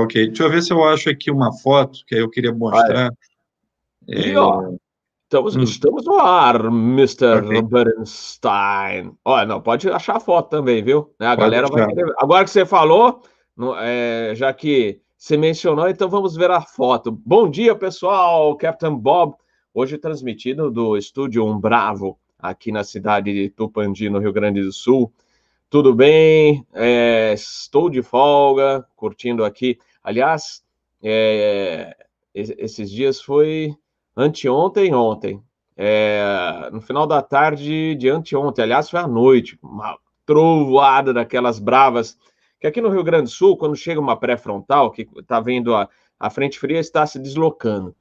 Ok, deixa eu ver se eu acho aqui uma foto que eu queria mostrar. E, é... ó, estamos, hum. estamos no ar, Mr. Okay. Bernstein. Olha, não, pode achar a foto também, viu? A pode galera vai querer... Agora que você falou, é, já que você mencionou, então vamos ver a foto. Bom dia, pessoal, Captain Bob. Hoje transmitido do estúdio Um Bravo, aqui na cidade de Tupandi, no Rio Grande do Sul. Tudo bem? É, estou de folga, curtindo aqui. Aliás, é, esses dias foi anteontem, ontem. É, no final da tarde de anteontem, aliás, foi à noite, uma trovoada daquelas bravas, que aqui no Rio Grande do Sul, quando chega uma pré-frontal, que está vendo a, a frente fria, está se deslocando.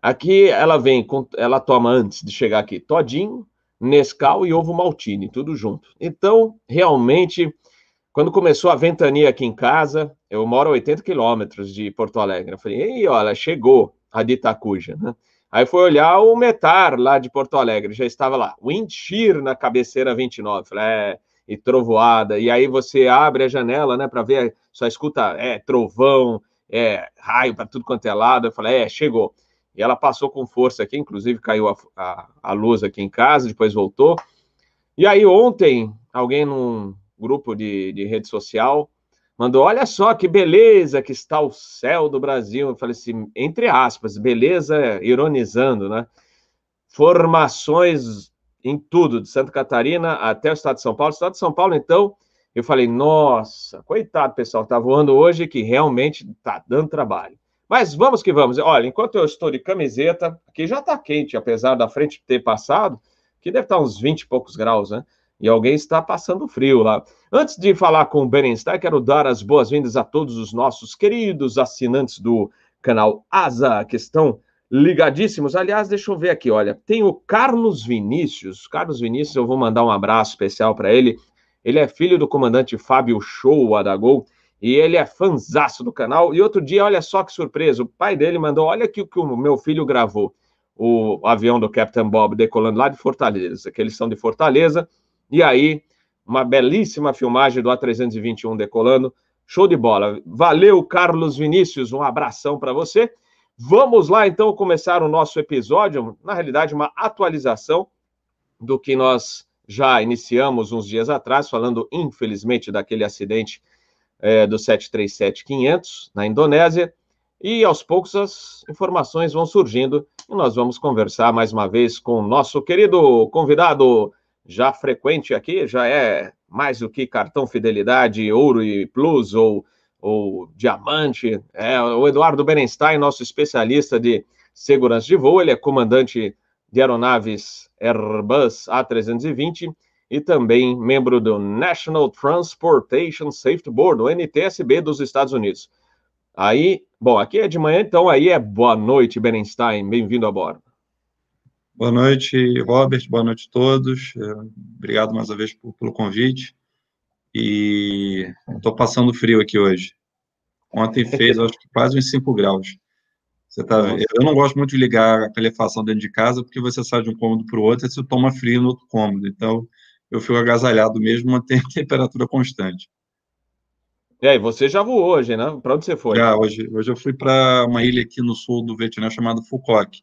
Aqui ela vem, ela toma antes de chegar aqui, todinho, Nescau e ovo maltine, tudo junto. Então, realmente, quando começou a ventania aqui em casa, eu moro a 80 quilômetros de Porto Alegre. Eu falei, ei, olha, chegou a de Itacuja, né? Aí foi olhar o Metar lá de Porto Alegre, já estava lá, wind na cabeceira 29. Falei, é, e trovoada. E aí você abre a janela, né, para ver, só escuta, é, trovão, é, raio para tudo quanto é lado. Eu falei, é, chegou. E ela passou com força aqui, inclusive caiu a, a, a luz aqui em casa, depois voltou. E aí ontem, alguém num grupo de, de rede social mandou: Olha só que beleza que está o céu do Brasil. Eu falei assim, entre aspas, beleza, ironizando, né? Formações em tudo, de Santa Catarina até o estado de São Paulo. O estado de São Paulo, então, eu falei: Nossa, coitado, pessoal, tá voando hoje que realmente tá dando trabalho. Mas vamos que vamos. Olha, enquanto eu estou de camiseta, aqui já está quente, apesar da frente ter passado, que deve estar uns 20 e poucos graus, né? E alguém está passando frio lá. Antes de falar com o Berenstein, quero dar as boas-vindas a todos os nossos queridos assinantes do canal Asa, que estão ligadíssimos. Aliás, deixa eu ver aqui, olha, tem o Carlos Vinícius. Carlos Vinícius, eu vou mandar um abraço especial para ele. Ele é filho do comandante Fábio Show Adagol e ele é fanzaço do canal. E outro dia, olha só que surpresa, o pai dele mandou, olha aqui o que o meu filho gravou, o avião do Captain Bob decolando lá de Fortaleza, que eles são de Fortaleza, e aí, uma belíssima filmagem do A321 decolando, show de bola. Valeu, Carlos Vinícius, um abração para você. Vamos lá, então, começar o nosso episódio, na realidade, uma atualização do que nós já iniciamos uns dias atrás, falando, infelizmente, daquele acidente é, do 737-500 na Indonésia, e aos poucos as informações vão surgindo e nós vamos conversar mais uma vez com o nosso querido convidado, já frequente aqui, já é mais do que cartão fidelidade, ouro e plus ou, ou diamante, é o Eduardo Berenstein, nosso especialista de segurança de voo, ele é comandante de aeronaves Airbus A320 e também membro do National Transportation Safety Board, o NTSB dos Estados Unidos. Aí, bom, aqui é de manhã, então aí é boa noite, Berenstein, bem-vindo a bordo. Boa noite, Robert, boa noite a todos. É, obrigado mais uma vez pelo convite. E estou passando frio aqui hoje. Ontem fez, acho que quase uns 5 graus. Você tá, eu não gosto muito de ligar a calefação dentro de casa, porque você sai de um cômodo para o outro e você toma frio no outro cômodo. Então, eu fico agasalhado mesmo, manter a temperatura constante. E aí, você já voou hoje, né? Para onde você foi? Já, hoje, hoje eu fui para uma ilha aqui no sul do Vietnã chamada Phuoc.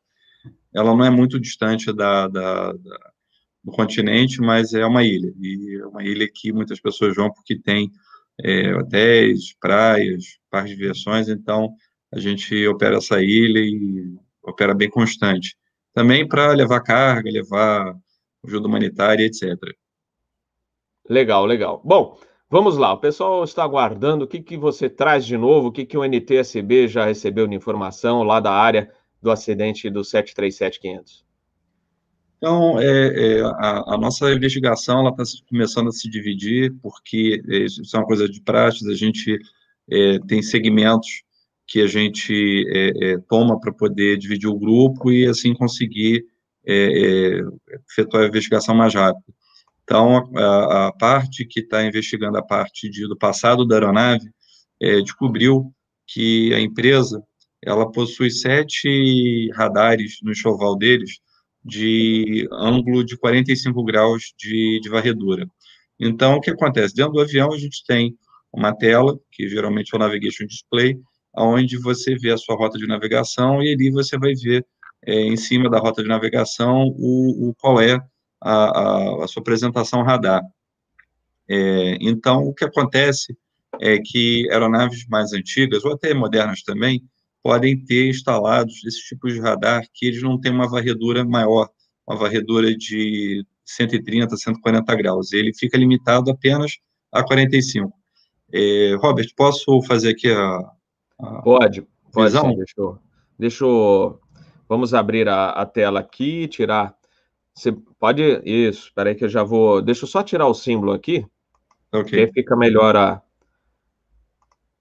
Ela não é muito distante da, da, da, do continente, mas é uma ilha. E é uma ilha que muitas pessoas vão porque tem é, hotéis, praias, parques de diversões, então a gente opera essa ilha e opera bem constante. Também para levar carga, levar ajuda humanitária, etc. Legal, legal. Bom, vamos lá. O pessoal está aguardando o que, que você traz de novo, o que, que o NTSB já recebeu de informação lá da área do acidente do 737-500. Então, é, é, a, a, nossa investigação está começando a se dividir, porque é, isso é uma coisa de prática, a gente é, tem segmentos que a gente é, é, toma para poder dividir o grupo e assim conseguir efetuar a investigação mais rápido. Então, a, a parte que está investigando a parte de, do passado da aeronave é, descobriu que a empresa ela possui sete radares no enxoval deles de ângulo de 45 graus de, de varredura. Então, o que acontece? Dentro do avião, a gente tem uma tela, que geralmente é o Navigation Display, onde você vê a sua rota de navegação e ali você vai ver é, em cima da rota de navegação o, o qual é a, a, a, sua apresentação radar. É, então, o que acontece é que aeronaves mais antigas, ou até modernas também, podem ter instalados esses tipos de radar que eles não têm uma varredura maior, uma varredura de 130, 140 graus. Ele fica limitado apenas a 45. É, Robert, posso fazer aqui a. a pode, pode. Sim, deixa, eu, deixa eu. Vamos abrir a, a tela aqui, tirar. Você pode. Isso, espera aí que eu já vou. Deixa eu só tirar o símbolo aqui. Ok. Que fica melhor a.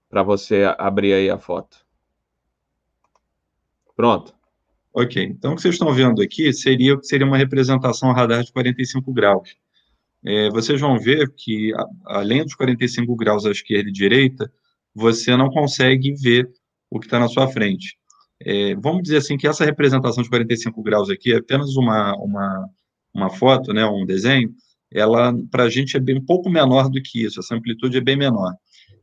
Para você abrir aí a foto. Pronto. Ok, então o que vocês estão vendo aqui seria, seria uma representação radar de 45 graus. É, vocês vão ver que, além dos 45 graus à esquerda e direita, você não consegue ver o que está na sua frente. É, vamos dizer assim que essa representação de 45 graus aqui é apenas uma, uma, uma foto, né, um desenho, ela para a gente é bem um pouco menor do que isso, essa amplitude é bem menor.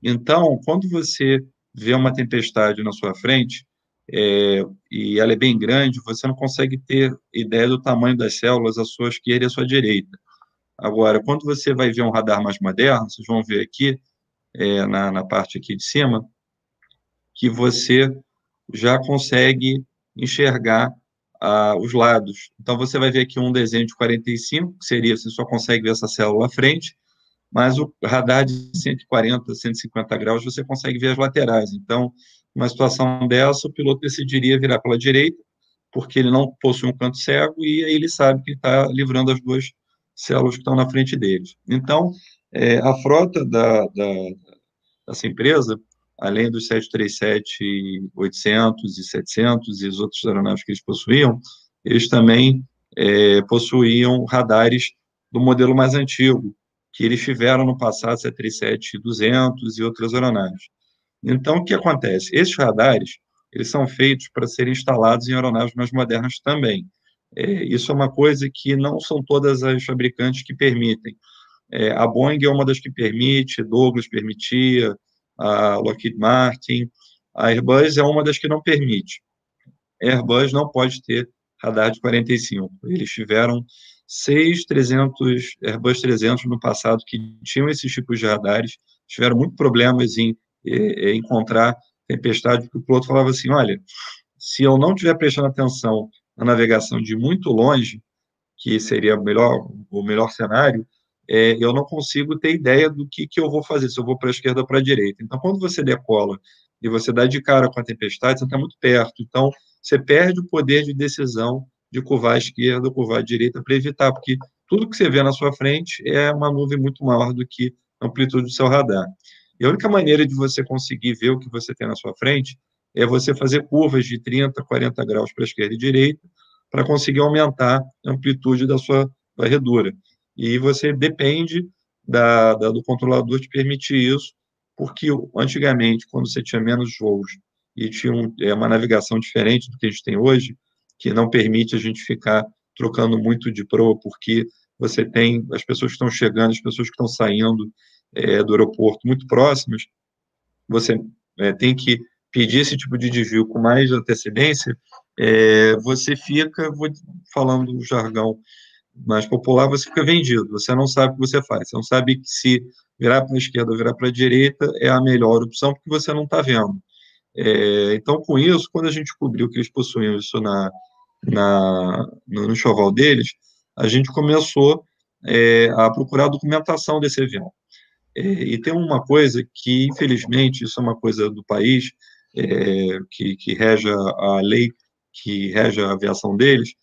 Então, quando você vê uma tempestade na sua frente, é, e ela é bem grande, você não consegue ter ideia do tamanho das células à sua esquerda e à sua direita. Agora, quando você vai ver um radar mais moderno, vocês vão ver aqui, é, na, na parte aqui de cima, que você já consegue enxergar ah, os lados. Então, você vai ver aqui um desenho de 45, que seria, você só consegue ver essa célula à frente, mas o radar de 140, 150 graus, você consegue ver as laterais. Então, numa situação dessa, o piloto decidiria virar pela direita, porque ele não possui um canto cego, e aí ele sabe que está livrando as duas células que estão na frente deles. Então, é, a frota da, da, dessa empresa, além dos 737-800 e 700 e os outros aeronaves que eles possuíam, eles também é, possuíam radares do modelo mais antigo, que eles tiveram no passado, 737-200 e outras aeronaves. Então, o que acontece? Esses radares, eles são feitos para serem instalados em aeronaves mais modernas também. É, isso é uma coisa que não são todas as fabricantes que permitem. É, a Boeing é uma das que permite, Douglas permitia, a Lockheed Martin, a Airbus é uma das que não permite. A Airbus não pode ter radar de 45. Eles tiveram seis 300, Airbus 300 no passado que tinham esses tipos de radares, tiveram muitos problemas em é, é, encontrar tempestade, porque o piloto falava assim, olha, se eu não estiver prestando atenção na navegação de muito longe, que seria o melhor, o melhor cenário, é, eu não consigo ter ideia do que, que eu vou fazer, se eu vou para a esquerda ou para a direita. Então, quando você decola e você dá de cara com a tempestade, você está muito perto. Então, você perde o poder de decisão de curvar à esquerda ou curvar à direita para evitar, porque tudo que você vê na sua frente é uma nuvem muito maior do que a amplitude do seu radar. E a única maneira de você conseguir ver o que você tem na sua frente é você fazer curvas de 30, 40 graus para a esquerda e direita, para conseguir aumentar a amplitude da sua varredura. E você depende da, da, do controlador te permitir isso, porque antigamente, quando você tinha menos voos e tinha um, é, uma navegação diferente do que a gente tem hoje, que não permite a gente ficar trocando muito de proa, porque você tem as pessoas que estão chegando, as pessoas que estão saindo, é, do aeroporto muito próximas, você é, tem que pedir esse tipo de desvio com mais antecedência, é, você fica, vou falando do jargão mais popular, você fica vendido, você não sabe o que você faz, você não sabe se virar para a esquerda ou virar para a direita é a melhor opção, porque você não está vendo. É, então, com isso, quando a gente descobriu que eles possuíam isso na, na, no, choval deles, a gente começou é, a procurar a documentação desse avião. É, e tem uma coisa que, infelizmente, isso é uma coisa do país, é, que, que rege a lei que rege a aviação deles,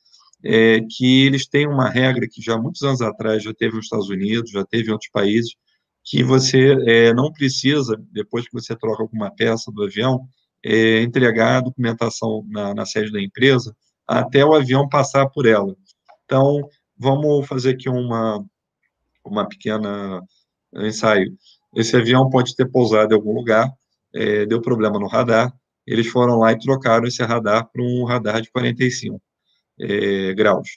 é que eles têm uma regra que já muitos anos atrás já teve nos Estados Unidos, já teve em outros países, que você é, não precisa, depois que você troca alguma peça do avião, é, entregar a documentação na, na sede da empresa até o avião passar por ela. Então, vamos fazer aqui uma, uma pequena ensaio. Esse avião pode ter pousado em algum lugar, é, deu problema no radar, eles foram lá e trocaram esse radar para um radar de 45 é, graus.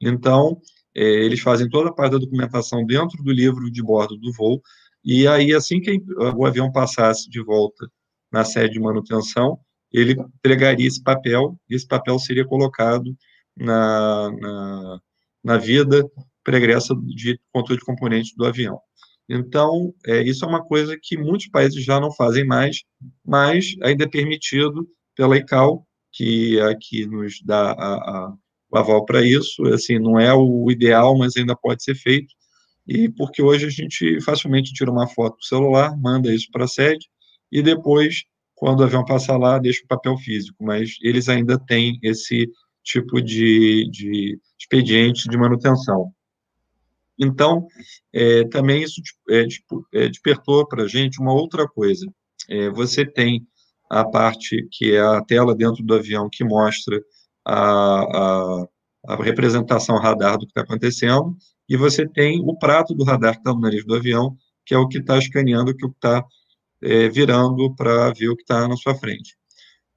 Então, é, eles fazem toda a parte da documentação dentro do livro de bordo do voo, e aí, assim que o avião passasse de volta na sede de manutenção, ele entregaria esse papel, e esse papel seria colocado na, na, na vida pregressa de controle de componentes do avião. Então, é, isso é uma coisa que muitos países já não fazem mais, mas ainda é permitido pela ICAO, que é que nos dá a, a, o aval para isso. Assim, não é o ideal, mas ainda pode ser feito. E porque hoje a gente facilmente tira uma foto do celular, manda isso para a sede, e depois, quando o avião passar lá, deixa o papel físico. Mas eles ainda têm esse tipo de, de expediente de manutenção. Então, é, também isso é, é, despertou para a gente uma outra coisa. É, você tem a parte que é a tela dentro do avião que mostra a, a, a representação radar do que está acontecendo, e você tem o prato do radar que está no nariz do avião, que é o que está escaneando, o que está é, virando para ver o que está na sua frente.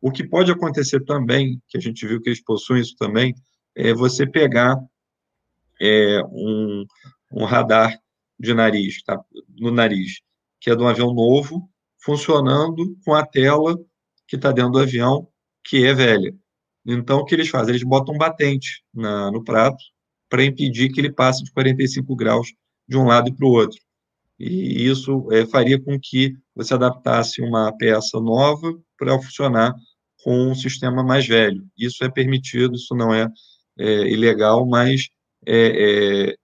O que pode acontecer também, que a gente viu que eles possuem isso também, é você pegar é, um, um radar de nariz, tá? no nariz, que é de um avião novo, funcionando com a tela que está dentro do avião, que é velha. Então, o que eles fazem? Eles botam um batente na, no prato para impedir que ele passe de 45 graus de um lado para o outro. E isso é, faria com que você adaptasse uma peça nova para funcionar com um sistema mais velho. Isso é permitido, isso não é, é ilegal, mas é, é,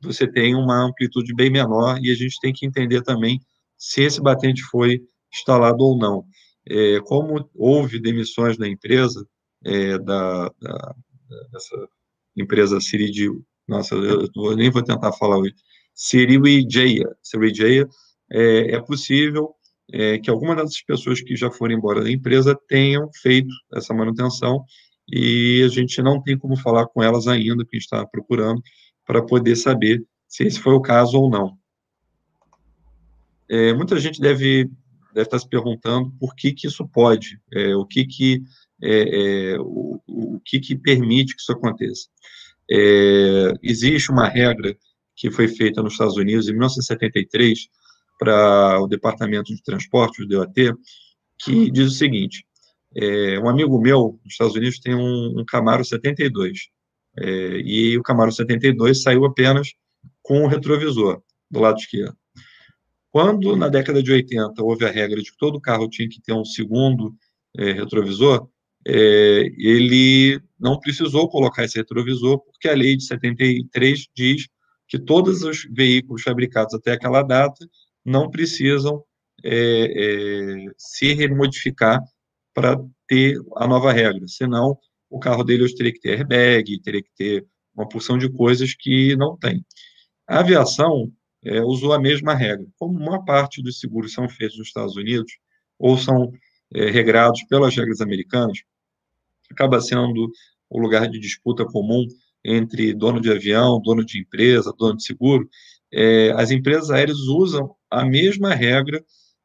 você tem uma amplitude bem menor e a gente tem que entender também se esse batente foi instalado ou não. É, como houve demissões na empresa, é, da, da, dessa empresa Siridio, nossa, eu, nem vou tentar falar hoje, Siriwijaya, Siriwijaya, é, é possível é, que alguma dessas pessoas que já foram embora da empresa tenham feito essa manutenção e a gente não tem como falar com elas ainda, que a gente está procurando, para poder saber se esse foi o caso ou não. É, muita gente deve, deve estar se perguntando por que, que isso pode, é, o que que, é, é o, o, que que permite que isso aconteça. É, existe uma regra que foi feita nos Estados Unidos em 1973 para o Departamento de Transporte, o DOT, que diz o seguinte, é, um amigo meu nos Estados Unidos tem um, um Camaro 72, é, e o Camaro 72 saiu apenas com o retrovisor do lado esquerdo. Quando, na década de 80, houve a regra de que todo carro tinha que ter um segundo é, retrovisor, é, ele não precisou colocar esse retrovisor, porque a lei de 73 diz que todos os veículos fabricados até aquela data não precisam é, é se remodificar para ter a nova regra, senão o carro dele hoje teria que ter airbag, teria que ter uma porção de coisas que não tem. A aviação é, usou a mesma regra. Como uma parte dos seguros são feitos nos Estados Unidos, ou são é, regrados pelas regras americanas, acaba sendo o lugar de disputa comum entre dono de avião, dono de empresa, dono de seguro. É, as empresas aéreas usam a mesma regra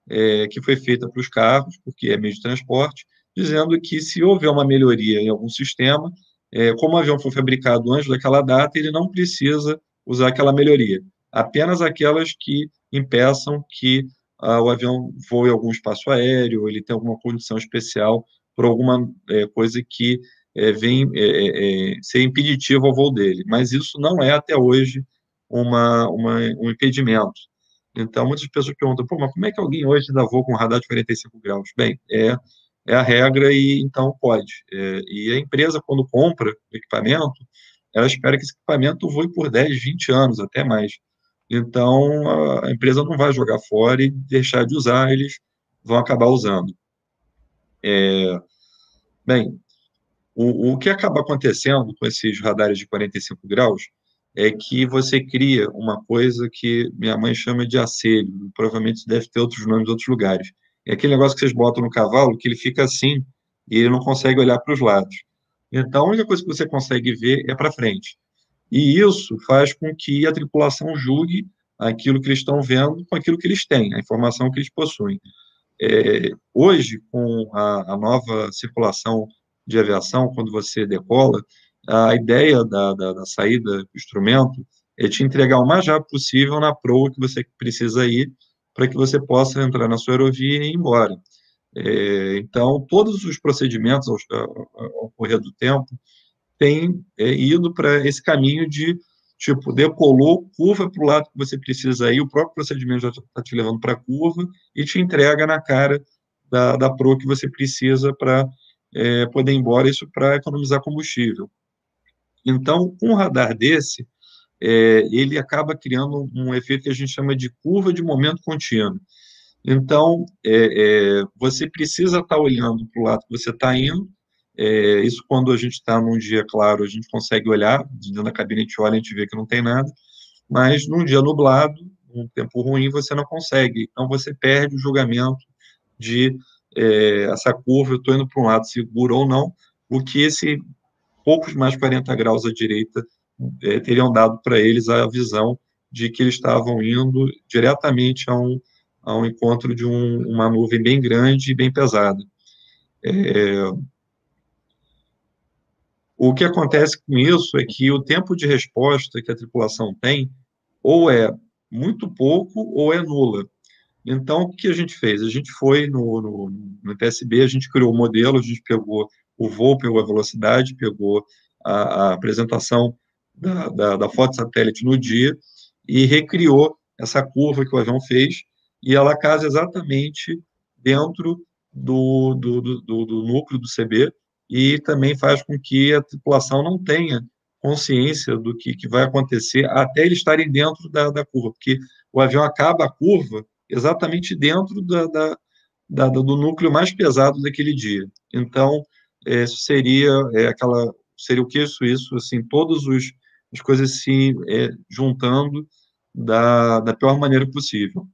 é, que foi feita para os carros, porque é meio de transporte, dizendo que se houver uma melhoria em algum sistema, é, como o avião foi fabricado antes daquela data, ele não precisa usar aquela melhoria, apenas aquelas que impeçam que ah, o avião voe algum espaço aéreo, ele tem alguma condição especial por alguma é, coisa que é, vem é, é, é, ser impeditivo ao voo dele. Mas isso não é, até hoje, uma, uma, um impedimento. Então, muitas pessoas perguntam, pô, mas como é que alguém hoje dá voo com radar de 45 graus? Bem, é é a regra e então pode. É, e a empresa, quando compra o equipamento, ela espera que esse equipamento voe por 10, 20 anos, até mais. Então, a empresa não vai jogar fora e deixar de usar, eles vão acabar usando. É, bem, o, o que acaba acontecendo com esses radares de 45 graus é que você cria uma coisa que minha mãe chama de acelho, provavelmente deve ter outros nomes em outros lugares, é aquele negócio que vocês botam no cavalo, que ele fica assim e ele não consegue olhar para os lados. Então, a única coisa que você consegue ver é para frente. E isso faz com que a tripulação julgue aquilo que eles estão vendo com aquilo que eles têm, a informação que eles possuem. É, hoje, com a, a, nova circulação de aviação, quando você decola, a ideia da, da, da saída do instrumento é te entregar o mais rápido possível na proa que você precisa ir, para que você possa entrar na sua aerovia e ir embora. É, então, todos os procedimentos ao, ao, correr do tempo têm é, ido para esse caminho de, tipo, decolou, curva para o lado que você precisa ir, o próprio procedimento já está te levando para a curva e te entrega na cara da, da Pro que você precisa para é, poder ir embora, isso para economizar combustível. Então, um radar desse, é, ele acaba criando um efeito que a gente chama de curva de momento contínuo. Então, é, é, você precisa estar tá olhando para o lado que você está indo. É, isso, quando a gente está num dia claro, a gente consegue olhar, dentro da cabine a gente olha, a gente vê que não tem nada, mas num dia nublado, num tempo ruim, você não consegue. Então, você perde o julgamento de é, essa curva, eu estou indo para um lado seguro ou não, o que esse poucos mais 40 graus à direita é, teriam dado para eles a visão de que eles estavam indo diretamente a um, a um encontro de um, uma nuvem bem grande e bem pesada. É, o que acontece com isso é que o tempo de resposta que a tripulação tem ou é muito pouco ou é nula. Então, o que a gente fez? A gente foi no, no, no a gente criou o modelo, a gente pegou o voo, pegou a velocidade, pegou a, a apresentação da, da, da foto satélite no dia e recriou essa curva que o avião fez, e ela casa exatamente dentro do, do, do, do, núcleo do CB e também faz com que a tripulação não tenha consciência do que, que vai acontecer até eles estarem dentro da, da curva, porque o avião acaba a curva exatamente dentro da, da, da, do núcleo mais pesado daquele dia. Então, é, seria é, aquela seria o que isso isso assim todos os as coisas se é, juntando da, da pior maneira possível.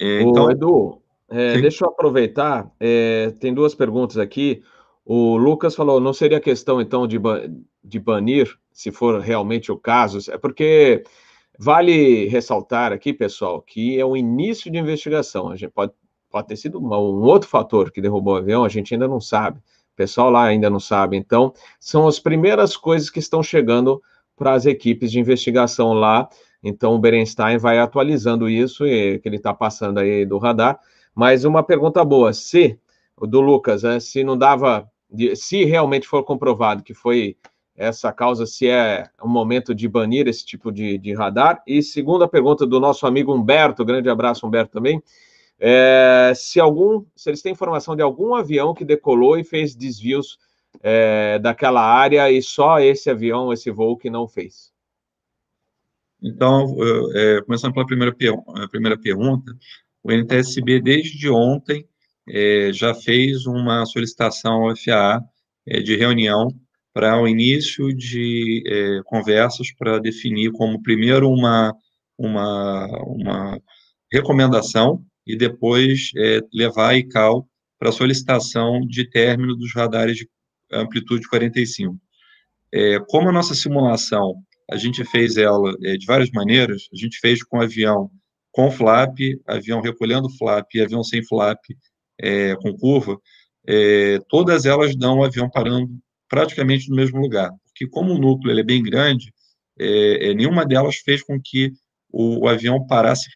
É, então, Edu, é, deixa eu aproveitar. É, tem duas perguntas aqui. O Lucas falou: não seria questão então de, de banir, se for realmente o caso, é porque Vale ressaltar aqui, pessoal, que é o início de investigação. A gente pode, pode ter sido um outro fator que derrubou o avião, a gente ainda não sabe. O pessoal lá ainda não sabe. Então, são as primeiras coisas que estão chegando para as equipes de investigação lá. Então, o Berenstein vai atualizando isso, e, que ele está passando aí do radar. Mas uma pergunta boa: se, do Lucas, né, se não dava, se realmente for comprovado que foi essa causa, se é um momento de banir esse tipo de, de radar. E segunda pergunta do nosso amigo Humberto, grande abraço, Humberto, também. É, se algum, se eles têm informação de algum avião que decolou e fez desvios é, daquela área e só esse avião, esse voo que não fez. Então, é, começando pela primeira, primeira pergunta, o NTSB desde ontem é, já fez uma solicitação ao FAA é, de reunião para o início de é, conversas para definir como primeiro uma, uma, uma recomendação e depois é, levar a ICAO para solicitação de término dos radares de amplitude 45. É, como a nossa simulação, a gente fez ela é, de várias maneiras, a gente fez com avião com flap, avião recolhendo flap e avião sem flap é, com curva, é, todas elas dão o avião parando praticamente no mesmo lugar, porque como o núcleo é bem grande, é, é, nenhuma delas fez com que o, o, avião parasse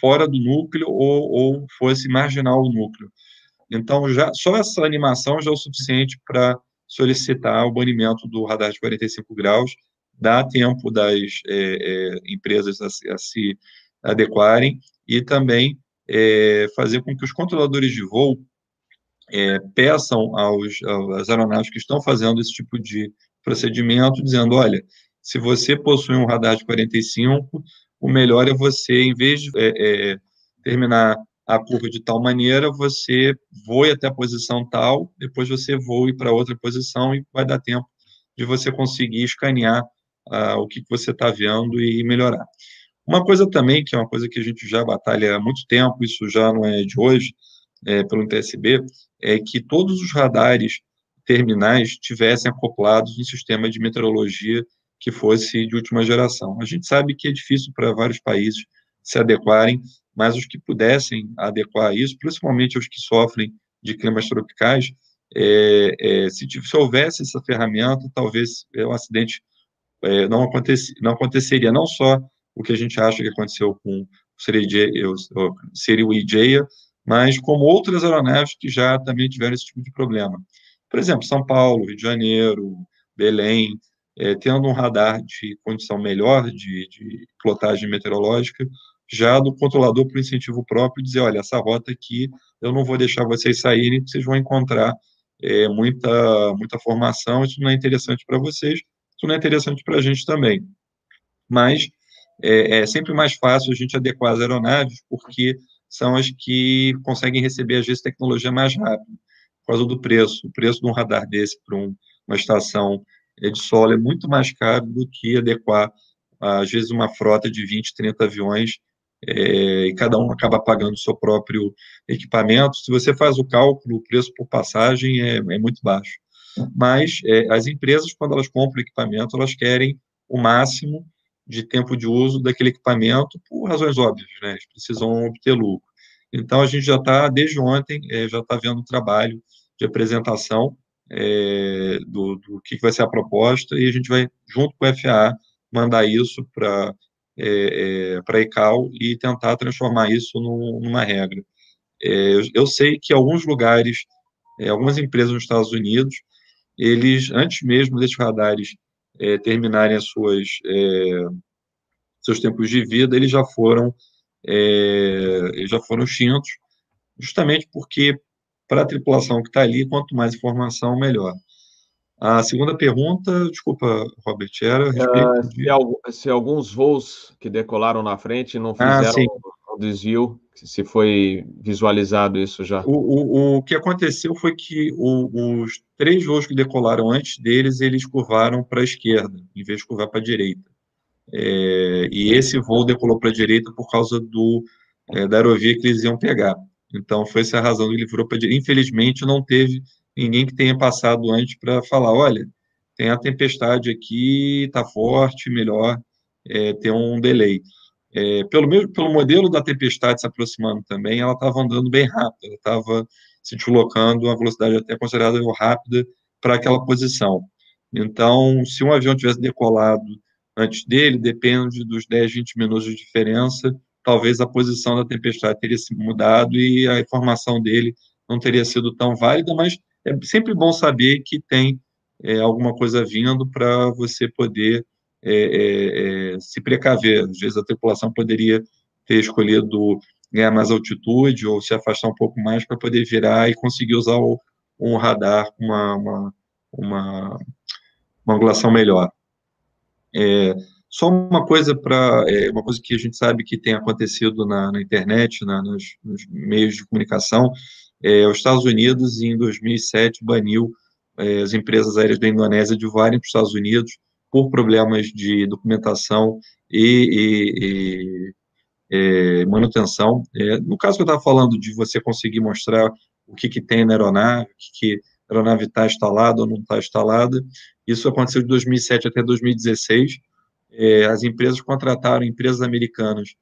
fora do núcleo ou, ou fosse marginal o núcleo. Então, já, só essa animação já é o suficiente para solicitar o banimento do radar de 45 graus, dá tempo das é, é, empresas a, a, se adequarem e também é, fazer com que os controladores de voo é, peçam aos, às aeronaves que estão fazendo esse tipo de procedimento, dizendo, olha, se você possui um radar de 45, o melhor é você, em vez de é, é, terminar a curva de tal maneira, você voe até a posição tal, depois você voe para outra posição e vai dar tempo de você conseguir escanear uh, o que você está vendo e melhorar. Uma coisa também, que é uma coisa que a gente já batalha há muito tempo, isso já não é de hoje, é, pelo TSB, é que todos os radares terminais tivessem acoplados um sistema de meteorologia que fosse de última geração. A gente sabe que é difícil para vários países se adequarem, mas os que pudessem adequar isso, principalmente os que sofrem de climas tropicais, é, é, se, se, houvesse essa ferramenta, talvez é, o acidente é, não, aconteci, não aconteceria. Não só o que a gente acha que aconteceu com o Siri Ijeia, mas como outras aeronaves que já também tiveram esse tipo de problema. Por exemplo, São Paulo, Rio de Janeiro, Belém, é, tendo um radar de condição melhor de, de plotagem meteorológica, já do controlador para incentivo próprio, dizer, olha, essa rota aqui eu não vou deixar vocês saírem, vocês vão encontrar é, muita, muita formação, isso não é interessante para vocês, isso não é interessante para a gente também. Mas é, é, sempre mais fácil a gente adequar as aeronaves, porque são as que conseguem receber, às vezes, tecnologia mais rápido, por causa do preço. O preço de um radar desse para um, uma estação é, de solo é muito mais caro do que adequar, às vezes, uma frota de 20, 30 aviões, é, e cada um acaba pagando o seu próprio equipamento. Se você faz o cálculo, o preço por passagem é, é muito baixo. Mas é, as empresas, quando elas compram equipamento, elas querem o máximo de tempo de uso daquele equipamento por razões óbvias, né? Eles precisam obter lucro. Então, a gente já está, desde ontem, é, já está vendo o trabalho de apresentação é, do, do que vai ser a proposta e a gente vai, junto com o FAA, mandar isso para é, é, para a ICAO e tentar transformar isso no, numa regra. É, eu, eu, sei que alguns lugares, é, algumas empresas nos Estados Unidos, eles, antes mesmo desses radares é, terminarem as suas, é, seus tempos de vida, eles já foram, é, eles já foram extintos, justamente porque para a tripulação que está ali, quanto mais informação, melhor. A segunda pergunta, desculpa, Robert, era uh, se, se, alguns voos que decolaram na frente não ah, fizeram ah, um desvio, se foi visualizado isso já? O, o, o que aconteceu foi que o, os três voos que decolaram antes deles, eles curvaram para a esquerda, em vez de curvar para a direita. É, e esse voo decolou para a direita por causa do, é, da aerovia que eles iam pegar. Então, foi essa a razão que ele virou para a direita. Infelizmente, não teve ninguém que tenha passado antes para falar, olha, tem a tempestade aqui, está forte, melhor é, ter um delay. É, pelo, mesmo, pelo modelo da tempestade se aproximando também, ela estava andando bem rápido, ela estava se deslocando a uma velocidade até considerada rápida para aquela posição. Então, se um avião tivesse decolado antes dele, depende dos 10, 20 minutos de diferença, talvez a posição da tempestade teria se mudado e a informação dele não teria sido tão válida, mas é sempre bom saber que tem é, alguma coisa vindo para você poder é, é, é, se precaver. Às vezes a tripulação poderia ter escolhido ganhar mais altitude ou se afastar um pouco mais para poder virar e conseguir usar o, um radar com uma, uma, uma, uma angulação melhor. É, só uma coisa para é, uma coisa que a gente sabe que tem acontecido na, na internet, na, nos, nos, meios de comunicação, é, os Estados Unidos, em 2007, baniu é, as empresas aéreas da Indonésia de voarem para os Estados Unidos por problemas de documentação e, e, e é, manutenção. É, no caso que eu estava falando de você conseguir mostrar o que, que tem na aeronave, o que, que a aeronave está instalada ou não está instalada, isso aconteceu de 2007 até 2016. É, as empresas contrataram empresas americanas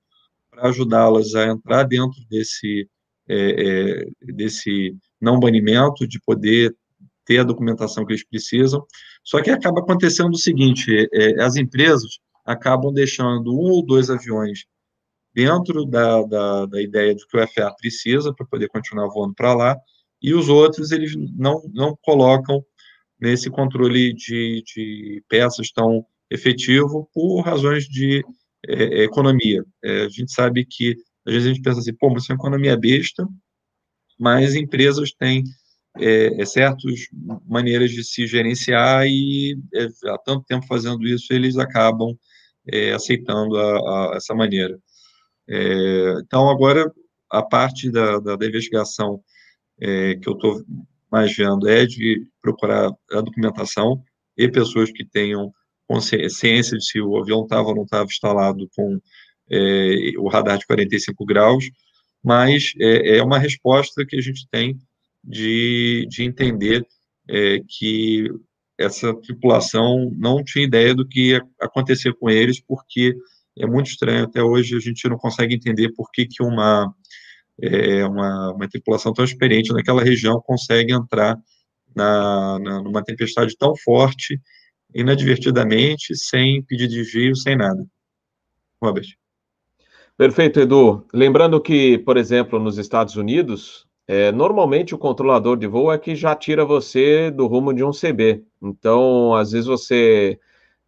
para ajudá-las a entrar dentro desse é, é, desse não banimento, de poder ter a documentação que eles precisam. Só que acaba acontecendo o seguinte: é, é as empresas acabam deixando um ou dois aviões dentro da, da, da ideia de que o FAA precisa para poder continuar voando para lá, e os outros eles não, não colocam nesse controle de, de peças tão efetivo por razões de é, economia. É, a gente sabe que às vezes a gente pensa assim, pô, mas isso é uma economia besta, mas empresas têm é, é, certas maneiras de se gerenciar e é, há tanto tempo fazendo isso, eles acabam é, aceitando a, a, essa maneira. É, então, agora, a parte da, da, da investigação é, que eu estou mais vendo é de procurar a documentação e pessoas que tenham consciência de se o avião estava ou não estava instalado com é, o radar de 45 graus, mas é, uma resposta que a gente tem de, de entender é, que essa tripulação não tinha ideia do que ia acontecer com eles, porque é muito estranho, até hoje a gente não consegue entender por que, que uma, é, uma, uma tripulação tão experiente naquela região consegue entrar na, na, numa tempestade tão forte, inadvertidamente, sem pedir desvio, sem nada. Robert. Perfeito, Edu. Lembrando que, por exemplo, nos Estados Unidos, é, normalmente o controlador de voo é que já tira você do rumo de um CB. Então, às vezes você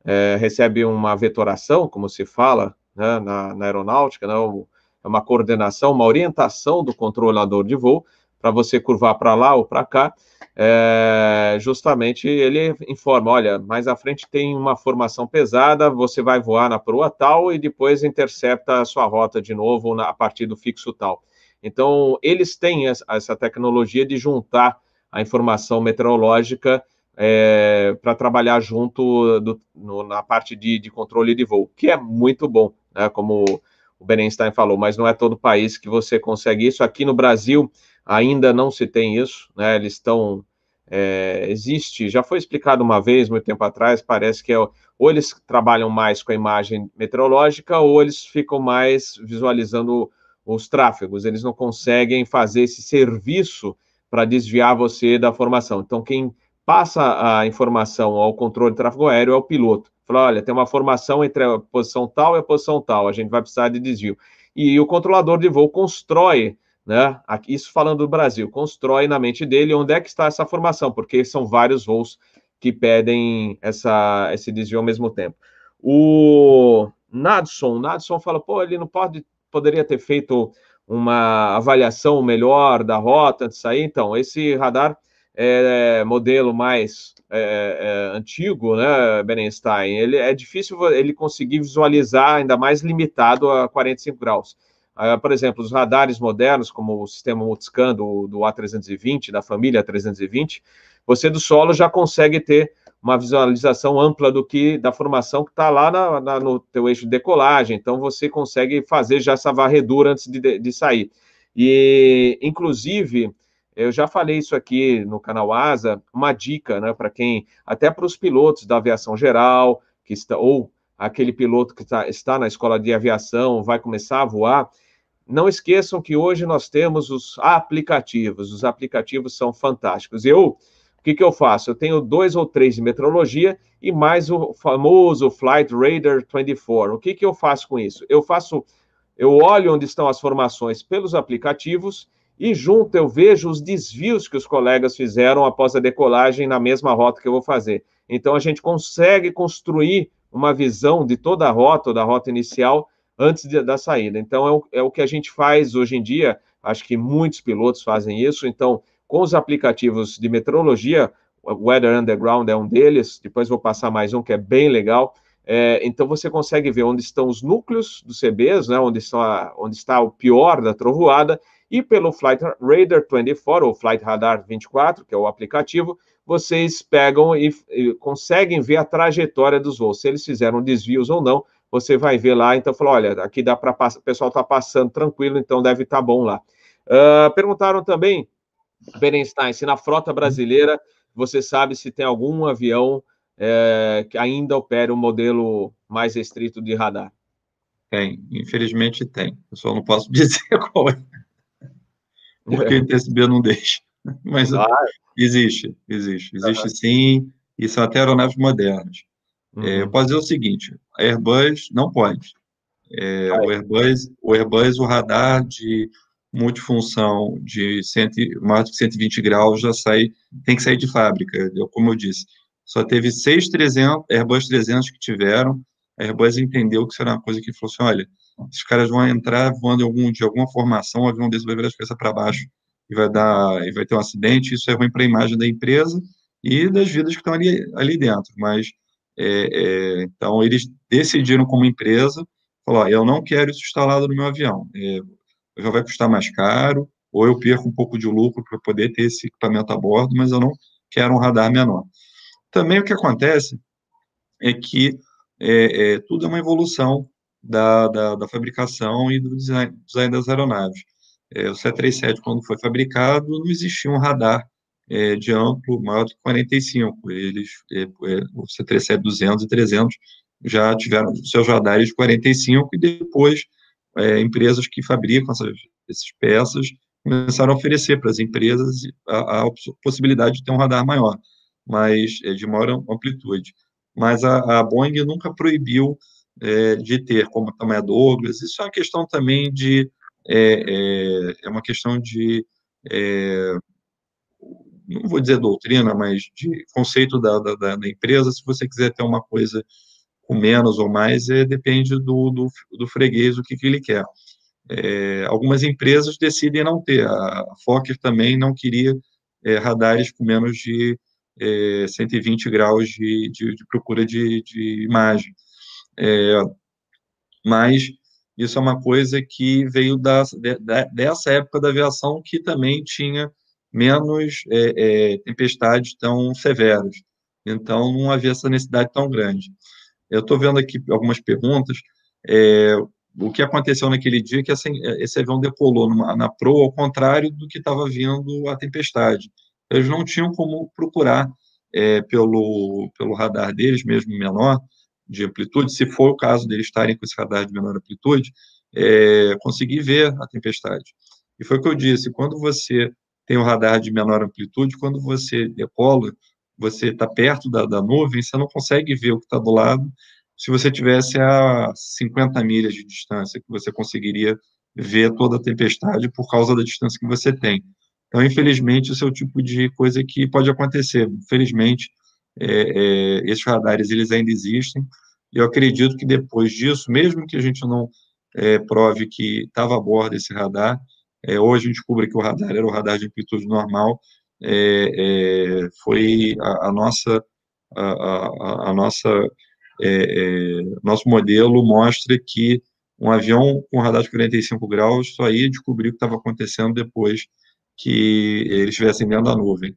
é, recebe uma vetoração, como se fala né, na, na, aeronáutica, né, é uma coordenação, uma orientação do controlador de voo para você curvar para lá ou para cá. É, justamente ele informa: olha, mais à frente tem uma formação pesada, você vai voar na proa tal e depois intercepta a sua rota de novo na, a partir do fixo tal. Então, eles têm essa tecnologia de juntar a informação meteorológica é, para trabalhar junto do, no, na parte de, de, controle de voo, que é muito bom, né, como o Berenstein falou, mas não é todo país que você consegue isso. Aqui no Brasil ainda não se tem isso, né, eles estão. É, existe, já foi explicado uma vez, muito tempo atrás, parece que é, ou eles trabalham mais com a imagem meteorológica, ou eles ficam mais visualizando os tráfegos, eles não conseguem fazer esse serviço para desviar você da formação. Então, quem passa a informação ao controle de tráfego aéreo é o piloto. Fala, olha, tem uma formação entre a posição tal e a posição tal, a gente vai precisar de desvio. E o controlador de voo constrói, né? Isso falando do Brasil, constrói na mente dele onde é que está essa formação, porque são vários voos que pedem essa, esse desvio ao mesmo tempo. O Nadson, Nadson fala, pô, ele não pode poderia ter feito uma avaliação melhor da rota de sair. Então, esse radar é modelo mais é, é, antigo, né, Berenstein, ele é difícil ele conseguir visualizar, ainda mais limitado a 45 graus. Uh, por exemplo, os radares modernos, como o sistema Multiscan do, do A320, da família A320, você do solo já consegue ter uma visualização ampla do que da formação que está lá na, na, no teu eixo de decolagem. Então você consegue fazer já essa varredura antes de, de sair. E inclusive eu já falei isso aqui no canal Asa, uma dica, né, para quem, até para os pilotos da aviação geral, que está, ou aquele piloto que tá, está na escola de aviação, vai começar a voar, não esqueçam que hoje nós temos os aplicativos, os aplicativos são fantásticos. Eu o que, que eu faço? Eu tenho dois ou três de metrologia e mais o famoso Flight Radar 24. O que, que eu faço com isso? Eu faço, eu olho onde estão as formações pelos aplicativos e junto eu vejo os desvios que os colegas fizeram após a decolagem na mesma rota que eu vou fazer. Então a gente consegue construir uma visão de toda a rota, ou da rota inicial, antes de, da saída. Então é o, é o que a gente faz hoje em dia, acho que muitos pilotos fazem isso. Então, com os aplicativos de meteorologia, Weather Underground é um deles, depois vou passar mais um que é bem legal. É, então você consegue ver onde estão os núcleos dos CBs, né, onde, está, onde está o pior da trovoada, e pelo Flight Radar 24, ou Flight Radar 24, que é o aplicativo, vocês pegam e, e conseguem ver a trajetória dos voos, se eles fizeram desvios ou não, você vai ver lá, então falou, olha, aqui dá para o pessoal está passando tranquilo, então deve estar tá bom lá. Uh, perguntaram também Berenstein, se na frota brasileira você sabe se tem algum avião é, que ainda opera o um modelo mais restrito de radar? Tem, infelizmente tem. Eu só não posso dizer qual é. Porque o TSB não deixa. Mas ah, existe, existe. Existe ah, sim, e são até aeronaves modernas. Uhum. É, eu uhum. posso dizer o seguinte: a Airbus não pode. É, o, Airbus, o Airbus, o radar de multifunção de 100, mais de 120 graus já sai, tem que sair de fábrica, como eu disse. Só teve seis 300, Airbus 300 que tiveram, a Airbus entendeu que era uma coisa que falou assim, olha, esses caras vão entrar voando algum, de alguma formação, o avião deles vai virar de cabeça para baixo e vai dar, e vai ter um acidente, isso é ruim para a imagem da empresa e das vidas que estão ali, ali dentro, mas, é, é, então, eles decidiram como empresa, falou, eu não quero isso instalado no meu avião, é, já vai custar mais caro, ou eu perco um pouco de lucro para poder ter esse equipamento a bordo, mas eu não quero um radar menor. Também o que acontece é que é, é, tudo é uma evolução da, da, da, fabricação e do design, design das aeronaves. É, o 737, quando foi fabricado, não existia um radar é, de amplo maior do que 45. Eles, é, é, o C-37-200 e 300 já tiveram seus radares de 45 e depois é, empresas que fabricam essas, essas, peças começaram a oferecer para as empresas a, a, possibilidade de ter um radar maior, mas é, de maior amplitude. Mas a, a Boeing nunca proibiu é, de ter, como também a Douglas. Isso é uma questão também de. É, é, é uma questão de. É, não vou dizer doutrina, mas de conceito da, da, da, empresa. Se você quiser ter uma coisa com menos ou mais, é, depende do, do, do freguês, o que, que ele quer. É, algumas empresas decidem não ter. A Fokker também não queria é, radares com menos de é, 120 graus de, de, de procura de, de imagem. É, mas isso é uma coisa que veio da, de, dessa época da aviação que também tinha menos é, é, tempestades tão severas. Então, não havia essa necessidade tão grande. Eu estou vendo aqui algumas perguntas. É, o que aconteceu naquele dia é que essa, esse avião decolou numa, na proa ao contrário do que estava vindo a tempestade. Eles não tinham como procurar é, pelo, pelo radar deles, mesmo menor, de amplitude, se for o caso deles estarem com esse radar de menor amplitude, é, conseguir ver a tempestade. E foi o que eu disse, quando você tem um radar de menor amplitude, quando você decola, você está perto da, da nuvem, você não consegue ver o que está do lado, se você tivesse a 50 milhas de distância, que você conseguiria ver toda a tempestade por causa da distância que você tem. Então, infelizmente, esse é o tipo de coisa que pode acontecer. Infelizmente, é, é, esses radares eles ainda existem. Eu acredito que depois disso, mesmo que a gente não é, prove que estava a bordo esse radar, é, ou a gente descobre que o radar era o radar de amplitude normal, é, é, foi a, a, nossa a, a, a nossa nosso modelo mostra que um avião com radar de 45 graus só ia descobrir o que estava acontecendo depois que eles estivessem dentro da nuvem.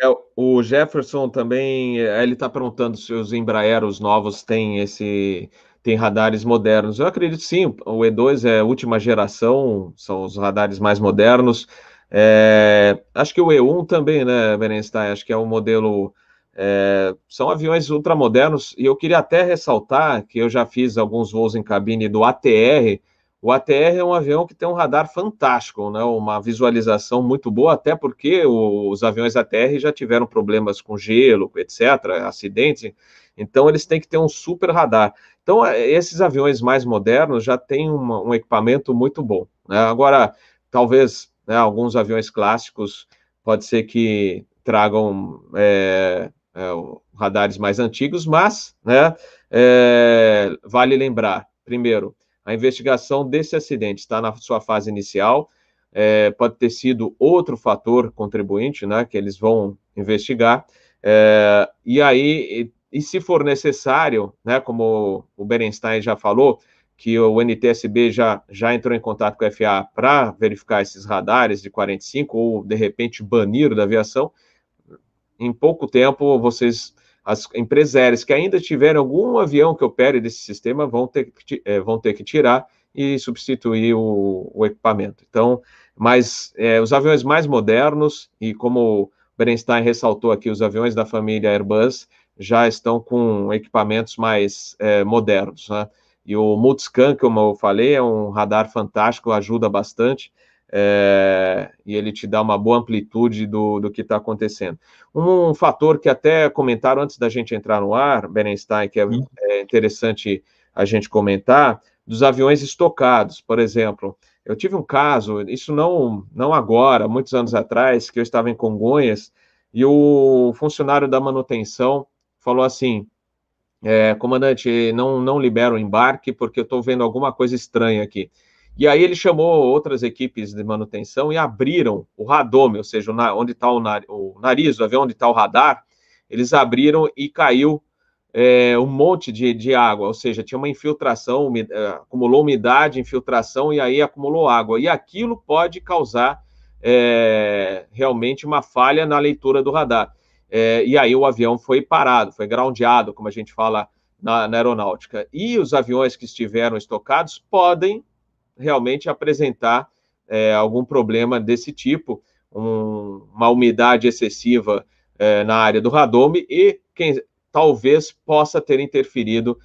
É, o Jefferson também, é, ele está perguntando se os Embraeros novos têm esse tem radares modernos. Eu acredito sim, o E2 é última geração, são os radares mais modernos. É, acho que o E1 também, né, Berenstein? Acho que é um modelo. É, são aviões ultramodernos, e eu queria até ressaltar que eu já fiz alguns voos em cabine do ATR, o ATR é um avião que tem um radar fantástico, né? uma visualização muito boa, até porque os aviões ATR já tiveram problemas com gelo, etc., acidentes, então eles têm que ter um super radar. Então, é, esses aviões mais modernos já têm uma, um equipamento muito bom. Né? Agora, talvez né, alguns aviões clássicos pode ser que tragam é, é, radares mais antigos, mas né, é, vale lembrar, primeiro, a investigação desse acidente está na sua fase inicial. É, pode ter sido outro fator contribuinte, né, que eles vão investigar. É, e aí, e, e, se for necessário, né, como o Berenstein já falou, que o NTSB já, já entrou em contato com a FAA para verificar esses radares de 45 ou, de repente, banir da aviação, em pouco tempo vocês as empresas aéreas que ainda tiverem algum avião que opere desse sistema vão ter que, é, vão ter que tirar e substituir o, o equipamento. Então, mas é, os aviões mais modernos, e como o Berenstein ressaltou aqui, os aviões da família Airbus já estão com equipamentos mais é, modernos, né? E o Multiscan, como eu falei, é um radar fantástico, ajuda bastante é, e ele te dá uma boa amplitude do, do que está acontecendo. Um fator que até comentaram antes da gente entrar no ar, Berenstein, que é, é interessante a gente comentar, dos aviões estocados, por exemplo. Eu tive um caso, isso não, não agora, muitos anos atrás, que eu estava em Congonhas, e o funcionário da manutenção falou assim: é, comandante, não, não libera o embarque porque eu estou vendo alguma coisa estranha aqui. E aí ele chamou outras equipes de manutenção e abriram o radome, ou seja, onde está o, nariz do avião, onde está o radar, eles abriram e caiu é, um monte de, de água, ou seja, tinha uma infiltração, é, acumulou umidade, infiltração e aí acumulou água. E aquilo pode causar é, realmente uma falha na leitura do radar. É, e aí o avião foi parado, foi groundeado, como a gente fala na, na aeronáutica. E os aviões que estiveram estocados podem realmente apresentar é, algum problema desse tipo, um, uma umidade excessiva é, na área do radome e quem talvez possa ter interferido,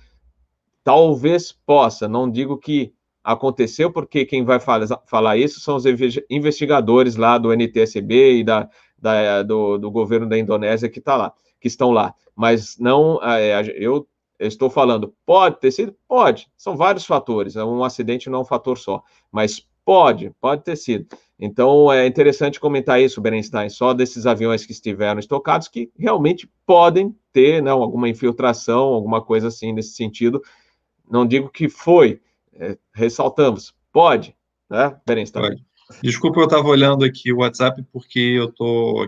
talvez possa, não digo que aconteceu, porque quem vai falar, falar isso são os investigadores lá do NTSB e da, da do, do, governo da Indonésia que está lá, que estão lá. Mas não, é, eu estou falando, pode ter sido? Pode. São vários fatores. Um acidente não é um fator só. Mas pode, pode ter sido. Então, é interessante comentar isso, Berenstein, só desses aviões que estiveram estocados, que realmente podem ter não, alguma infiltração, alguma coisa assim nesse sentido. Não digo que foi, é, ressaltamos, pode, né, Berenstein? Pode. Desculpa, eu estava olhando aqui o WhatsApp porque eu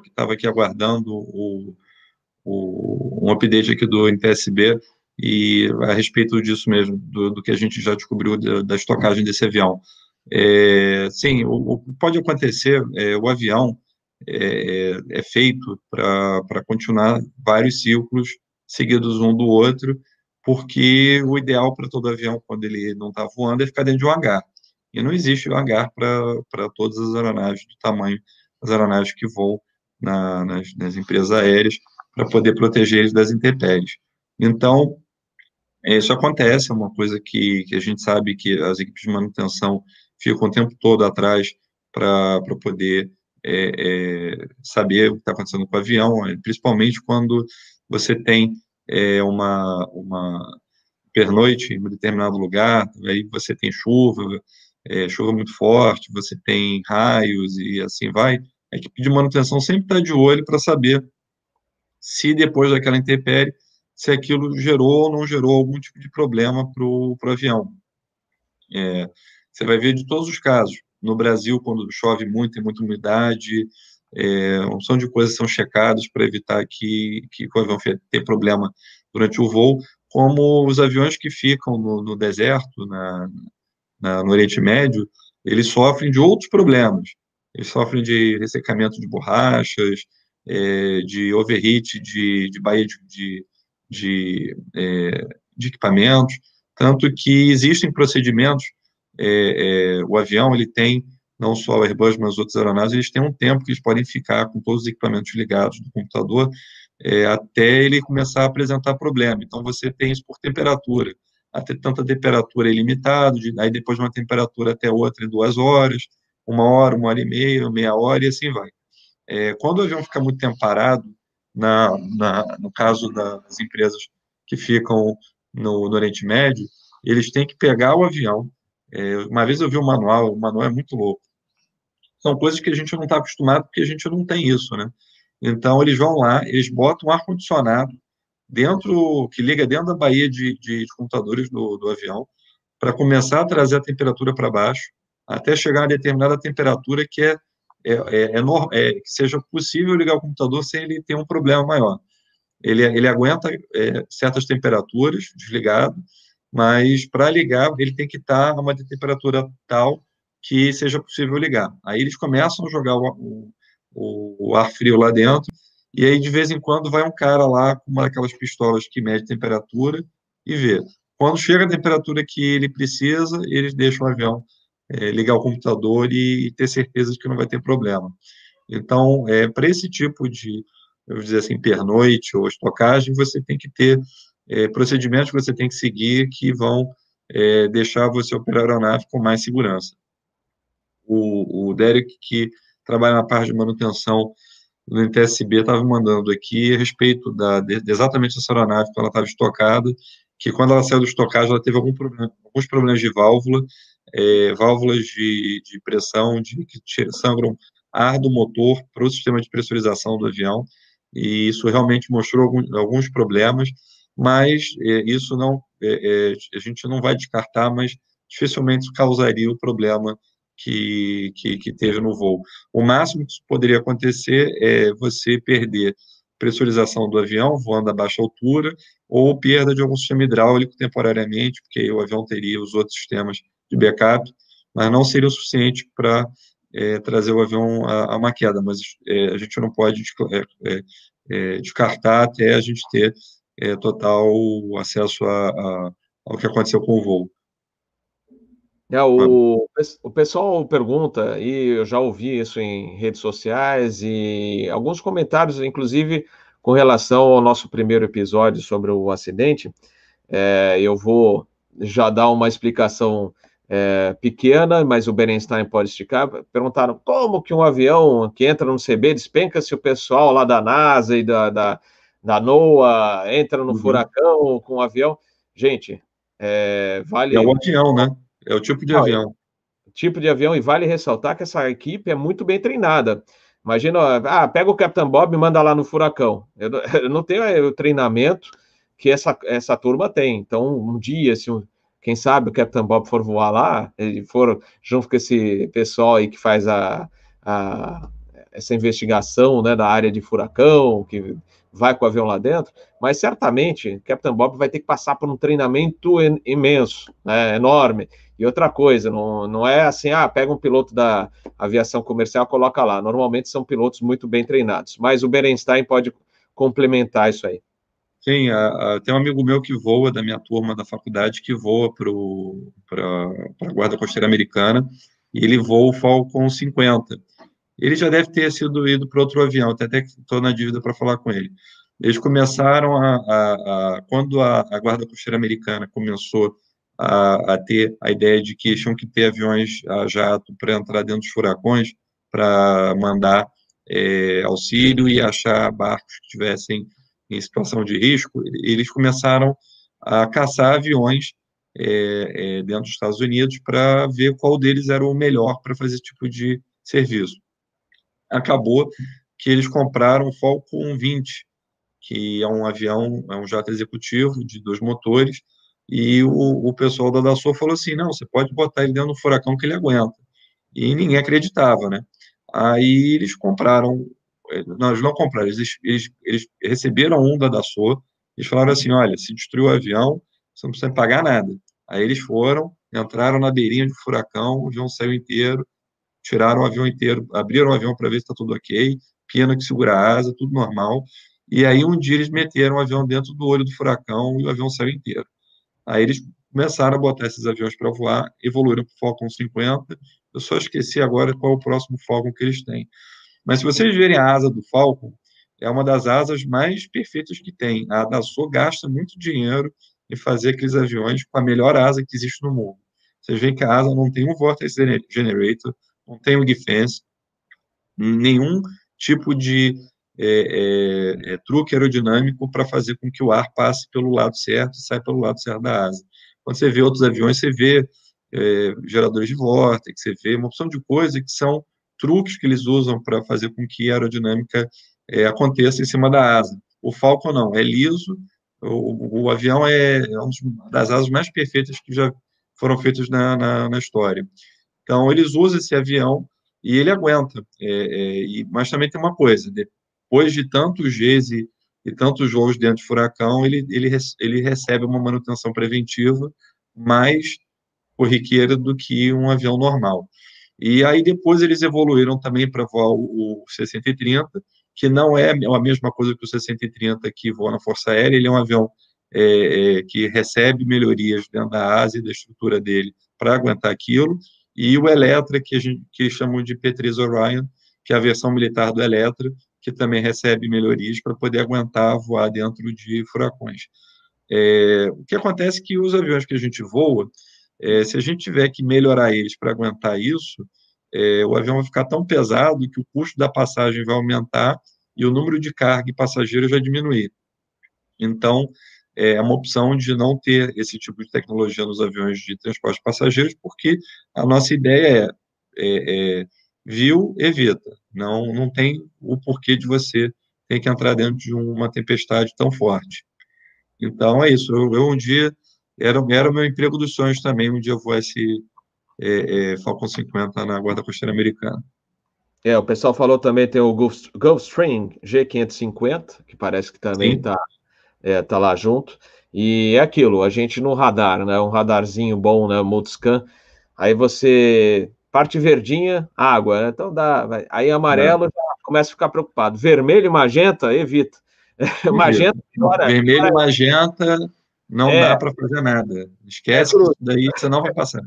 estava aqui aguardando o, o, um update aqui do NTSB e a respeito disso mesmo, do, do que a gente já descobriu da, da estocagem desse avião. É, sim, o, o, pode acontecer, é, o avião é, é feito para continuar vários ciclos seguidos um do outro, porque o ideal para todo avião, quando ele não está voando, é ficar dentro de um hangar. E não existe hangar para todas as aeronaves do tamanho das aeronaves que voam na, nas, nas empresas aéreas, para poder proteger eles das intempéries. Então, isso acontece, é uma coisa que, que a gente sabe que as equipes de manutenção ficam o tempo todo atrás para poder é, é, saber o que está acontecendo com o avião, é, principalmente quando você tem é, uma, uma pernoite em um determinado lugar, aí você tem chuva, é, chuva muito forte, você tem raios e assim vai. A equipe de manutenção sempre está de olho para saber se depois daquela intempérie, se aquilo gerou ou não gerou algum tipo de problema para o avião. É, você vai ver de todos os casos. No Brasil, quando chove muito, tem muita umidade, é, uma de coisas são checadas para evitar que, que o avião tenha problema durante o voo, como os aviões que ficam no, no deserto, na, na, no Oriente Médio, eles sofrem de outros problemas. Eles sofrem de ressecamento de borrachas, é, de overheat de, de baía de, de, de, é, de equipamentos, tanto que existem procedimentos é, é, o avião ele tem não só o Airbus, mas outras aeronaves, eles têm um tempo que eles podem ficar com todos os equipamentos ligados do computador é, até ele começar a apresentar problema. Então, você tem isso por temperatura. Até tanta temperatura é limitado, de, aí depois de uma temperatura até outra em duas horas, uma hora, uma hora e meia, meia hora e assim vai. É, quando o avião fica muito tempo parado, na, na, no caso das empresas que ficam no, no Oriente Médio, eles têm que pegar o avião, é, uma vez eu vi o um manual, o manual é muito louco. São coisas que a gente não está acostumado, porque a gente não tem isso, né? Então, eles vão lá, eles botam um ar-condicionado dentro, que liga dentro da baía de, de, de computadores do, do avião, para começar a trazer a temperatura para baixo, até chegar a determinada temperatura que é, é, é, é, é, que seja possível ligar o computador sem ele ter um problema maior. Ele, ele aguenta é, certas temperaturas desligado, mas para ligar ele tem que estar a uma temperatura tal que seja possível ligar. Aí eles começam a jogar o, o, o, ar frio lá dentro, e aí de vez em quando vai um cara lá com uma daquelas pistolas que mede temperatura e vê. Quando chega a temperatura que ele precisa, eles deixam o avião é, ligar o computador e, e, ter certeza de que não vai ter problema. Então, é, para esse tipo de, eu dizer assim, pernoite ou estocagem, você tem que ter é, procedimentos que você tem que seguir que vão é, deixar você operar a aeronave com mais segurança. O, o Derek, que trabalha na parte de manutenção do NTSB, estava mandando aqui a respeito da, de, exatamente dessa aeronave, quando ela estava estocada, que quando ela saiu do estocagem, ela teve algum problema, alguns problemas de válvula, é, válvulas de, de pressão de, que sangram ar do motor para o sistema de pressurização do avião, e isso realmente mostrou alguns, alguns problemas, mas é, isso não, é, é, a gente não vai descartar, mas dificilmente causaria o problema que, que, que, teve no voo. O máximo que poderia acontecer é você perder pressurização do avião voando a baixa altura ou perda de algum sistema hidráulico temporariamente, porque o avião teria os outros sistemas de backup, mas não seria o suficiente para é, trazer o avião a, a uma queda, mas é, a gente não pode é, é, descartar até a gente ter é, total acesso a, a, ao que aconteceu com o voo. É, o, o pessoal pergunta, e eu já ouvi isso em redes sociais, e alguns comentários, inclusive, com relação ao nosso primeiro episódio sobre o acidente. É, eu vou já dar uma explicação é, pequena, mas o Berenstein pode esticar. Perguntaram como que um avião que entra no CB despenca se o pessoal lá da NASA e da, da da NOAA, entra no uhum. furacão com o avião. Gente, é, vale. É o avião, né? É o tipo de ah, avião. Tipo de avião, e vale ressaltar que essa equipe é muito bem treinada. Imagina, ah, pega o Capitão Bob e manda lá no furacão. Eu, eu não tenho é, o treinamento que essa, essa turma tem. Então, um dia, se um, quem sabe o Capitão Bob for voar lá, ele for junto com esse pessoal aí que faz a, a essa investigação né, da área de furacão, que vai com o avião lá dentro, mas certamente Capitão Bob vai ter que passar por um treinamento imenso, né, enorme. E outra coisa, não, não é assim, ah, pega um piloto da aviação comercial, coloca lá. Normalmente são pilotos muito bem treinados, mas o Berenstein pode complementar isso aí. Sim, a, a, tem um amigo meu que voa, da minha turma da faculdade, que voa para a Guarda Costeira Americana, e ele voa o Falcon 50 ele já deve ter sido ido para outro avião, até que estou na dívida para falar com ele. Eles começaram a, a, quando a, Guarda Costeira Americana começou a, a, ter a ideia de que tinham que ter aviões a jato para entrar dentro dos furacões, para mandar é, auxílio e achar barcos que estivessem em situação de risco, eles começaram a caçar aviões é, é, dentro dos Estados Unidos para ver qual deles era o melhor para fazer esse tipo de serviço. Acabou que eles compraram o Falcon 20, que é um avião, é um jato executivo de dois motores, e o, o pessoal da Dassault falou assim, não, você pode botar ele dentro do furacão que ele aguenta. E ninguém acreditava, né? Aí eles compraram, eh, não, eles não compraram, eles, eles, eles receberam um da Dassault, eles falaram assim, olha, se destruiu o avião, você não precisa pagar nada. Aí eles foram, entraram na beirinha do furacão, o avião saiu inteiro, tiraram o avião inteiro, abriram o avião para ver se está tudo ok, pena que segura a asa, tudo normal. E aí um dia eles meteram o avião dentro do olho do furacão e o avião saiu inteiro. Aí eles começaram a botar esses aviões para voar, evoluíram para o Falcon 50. Eu só esqueci agora qual é o próximo Falcon que eles têm. Mas se vocês verem a asa do Falcon, é uma das asas mais perfeitas que tem. A Dassault gasta muito dinheiro em fazer aqueles aviões com a melhor asa que existe no mundo. Vocês veem que a asa não tem um vortex generator, não tem o defense, nenhum tipo de é, é, é, truque aerodinâmico para fazer com que o ar passe pelo lado certo e saia pelo lado certo da asa. Quando você vê outros aviões, você vê é, geradores de vórtice, você vê uma opção de coisas que são truques que eles usam para fazer com que a aerodinâmica é, aconteça em cima da asa. O Falcon não, é liso, o, o avião é, uma das asas mais perfeitas que já foram feitas na, na, na história. Então, eles usam esse avião e ele aguenta. É, é, mas também tem uma coisa: depois de tantos Gs e, tantos voos dentro de furacão, ele, ele, ele recebe uma manutenção preventiva mais corriqueira do que um avião normal. E aí depois eles evoluíram também para voar o, o C-130, que não é a mesma coisa que o C-130 que voa na Força Aérea, ele é um avião é, é, que recebe melhorias dentro da asa e da estrutura dele para aguentar aquilo, e o Electra, que a gente que chamam de P3 Orion, que é a versão militar do Electra, que também recebe melhorias para poder aguentar voar dentro de furacões. É, o que acontece é que os aviões que a gente voa, é, se a gente tiver que melhorar eles para aguentar isso, é, o avião vai ficar tão pesado que o custo da passagem vai aumentar e o número de carga e passageiros vai diminuir. Então, é uma opção de não ter esse tipo de tecnologia nos aviões de transporte de passageiros, porque a nossa ideia é, é, é viu, evita. Não, não tem o porquê de você ter que entrar dentro de uma tempestade tão forte. Então, é isso. Eu, eu um dia, era, era o meu emprego dos sonhos também, um dia eu esse é, é, Falcon 50 na Guarda Costeira Americana. É, o pessoal falou também, tem o Gulfstream G550, que parece que também está é, tá lá junto. E é aquilo, a gente no radar, né? Um radarzinho bom, né? Multiscan. Aí você parte verdinha, água, né? Então dá. Vai. Aí amarelo é. já começa a ficar preocupado. Vermelho e magenta, evita. magenta, Vermelho e magenta não é. dá para fazer nada. Esquece é daí você não vai passar.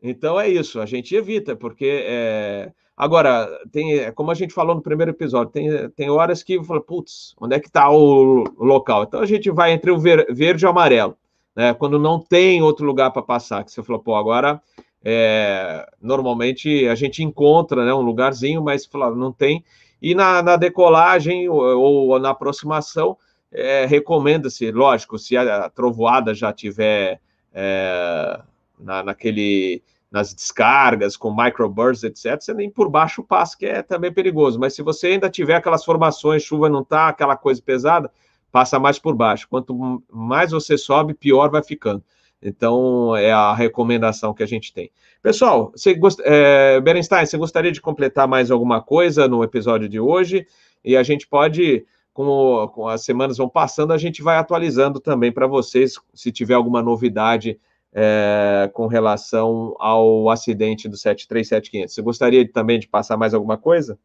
Então é isso, a gente evita, porque é, Agora, tem, como a gente falou no primeiro episódio, tem, tem horas que fala, putz, onde é que está o local? Então a gente vai entre o ver, verde e o amarelo, né? Quando não tem outro lugar para passar, que você falou, pô, agora é, normalmente a gente encontra né, um lugarzinho, mas não tem. E na, na decolagem ou, ou, na aproximação, é, recomenda-se, lógico, se a trovoada já tiver é, na, naquele nas descargas com microbursts, etc., você nem por baixo passa, que é também perigoso. Mas se você ainda tiver aquelas formações, chuva não tá, aquela coisa pesada, passa mais por baixo. Quanto mais você sobe, pior vai ficando. Então, é a recomendação que a gente tem. Pessoal, você gost... é, Berenstein, você gostaria de completar mais alguma coisa no episódio de hoje? E a gente pode, com, com as semanas vão passando, a gente vai atualizando também para vocês, se tiver alguma novidade é, com relação ao acidente do 737-500. Você gostaria também de passar mais alguma coisa?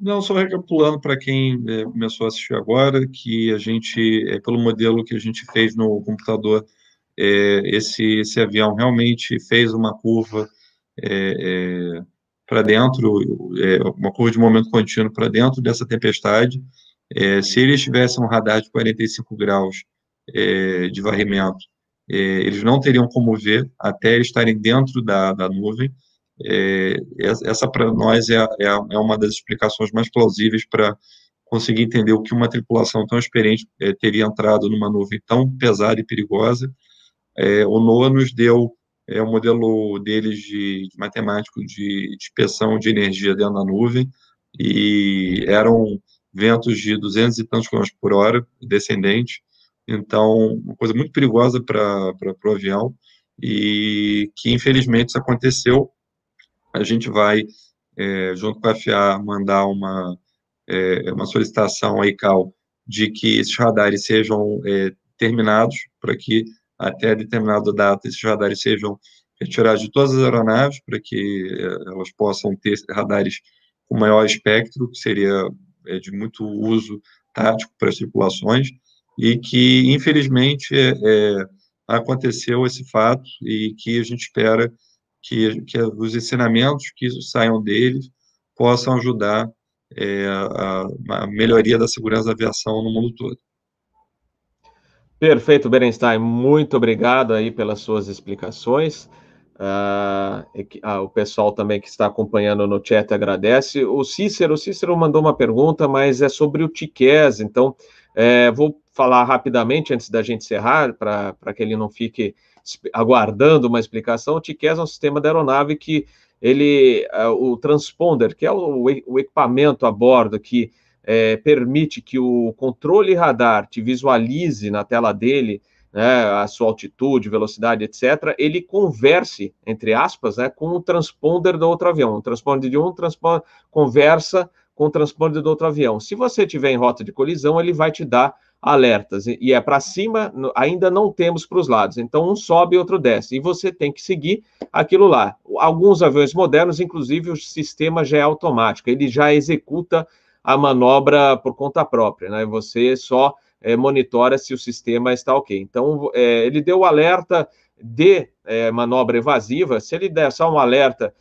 Não, só recapitulando para quem é, começou a assistir agora, que a gente, é, pelo modelo que a gente fez no computador, é, esse, esse avião realmente fez uma curva é, é, para dentro, é, uma curva de momento contínuo para dentro dessa tempestade. se eles tivessem um radar de 45 graus de varrimento, eles não teriam como ver até estarem dentro da, da nuvem. essa, para nós, é, é, é, uma das explicações mais plausíveis para conseguir entender o que uma tripulação tão experiente teria entrado numa nuvem tão pesada e perigosa é, o NOAA nos deu é, o modelo deles de, de matemático de dispersão de energia dentro da nuvem, e eram ventos de 200 e tantos quilômetros por hora, descendente, então, uma coisa muito perigosa para o avião, e que infelizmente isso aconteceu. A gente vai, é, junto com a FAA, mandar uma, é, uma solicitação à ICAO de que esses radares sejam é, terminados para que até determinada data esses radares sejam retirados de todas as aeronaves para que eh, elas possam ter radares com maior espectro, que seria é, de muito uso tático para as tripulações, e que, infelizmente, é, aconteceu esse fato e que a gente espera que, que os ensinamentos que saiam deles possam ajudar é, a, a melhoria da segurança da aviação no mundo todo. Perfeito, Berenstein. Muito obrigado aí pelas suas explicações. Uh, uh, o pessoal também que está acompanhando no chat agradece. O Cícero, o Cícero mandou uma pergunta, mas é sobre o TICES, então é, vou falar rapidamente antes da gente encerrar, para que ele não fique aguardando uma explicação. O TICES é um sistema da aeronave que ele, uh, o transponder, que é o, o equipamento a bordo que é, permite que o controle radar te visualize na tela dele né, a sua altitude, velocidade, etc., ele converse, entre aspas, né, com o transponder do outro avião. O transponder de um transponder, conversa com o transponder do outro avião. Se você estiver em rota de colisão, ele vai te dar alertas. E é para cima, ainda não temos para os lados. Então, um sobe e outro desce. E você tem que seguir aquilo lá. Alguns aviões modernos, inclusive, o sistema já é automático. Ele já executa a manobra por conta própria, né? Você só é, monitora se o sistema está ok. Então, é, ele deu o alerta de é, manobra evasiva, se ele der só um alerta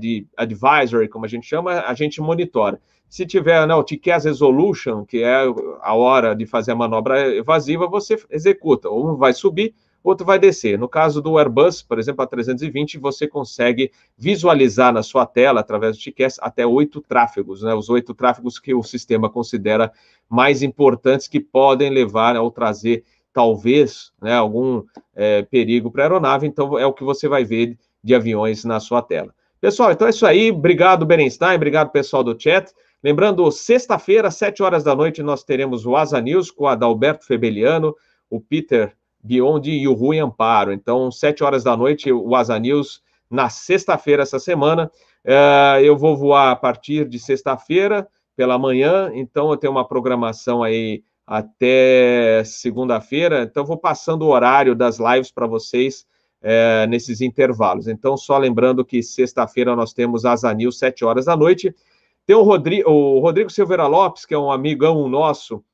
de advisory, como a gente chama, a gente monitora. Se tiver né, o TCAS Resolution, que é a hora de fazer a manobra evasiva, você executa. Um vai subir, outro vai descer. No caso do Airbus, por exemplo, a 320, você consegue visualizar na sua tela, através do TCAS, até oito tráfegos, né? Os oito tráfegos que o sistema considera mais importantes que podem levar ao trazer, talvez, né, algum é, perigo para a aeronave. Então, é o que você vai ver de aviões na sua tela. Pessoal, então é isso aí. Obrigado, Berenstein. Obrigado, pessoal do chat. Lembrando, sexta-feira, sete horas da noite, nós teremos o Asa News com a Adalberto Febeliano, o Peter Beyond e o Rui Amparo. Então, sete horas da noite, o Asa News, na sexta-feira essa semana. Uh, eu vou voar a partir de sexta-feira pela manhã, então eu tenho uma programação aí até segunda-feira. Então, vou passando o horário das lives para vocês uh, nesses intervalos. Então, só lembrando que sexta-feira nós temos Asa News, sete horas da noite. Tem o, Rodri o Rodrigo Silveira Lopes, que é um amigão nosso,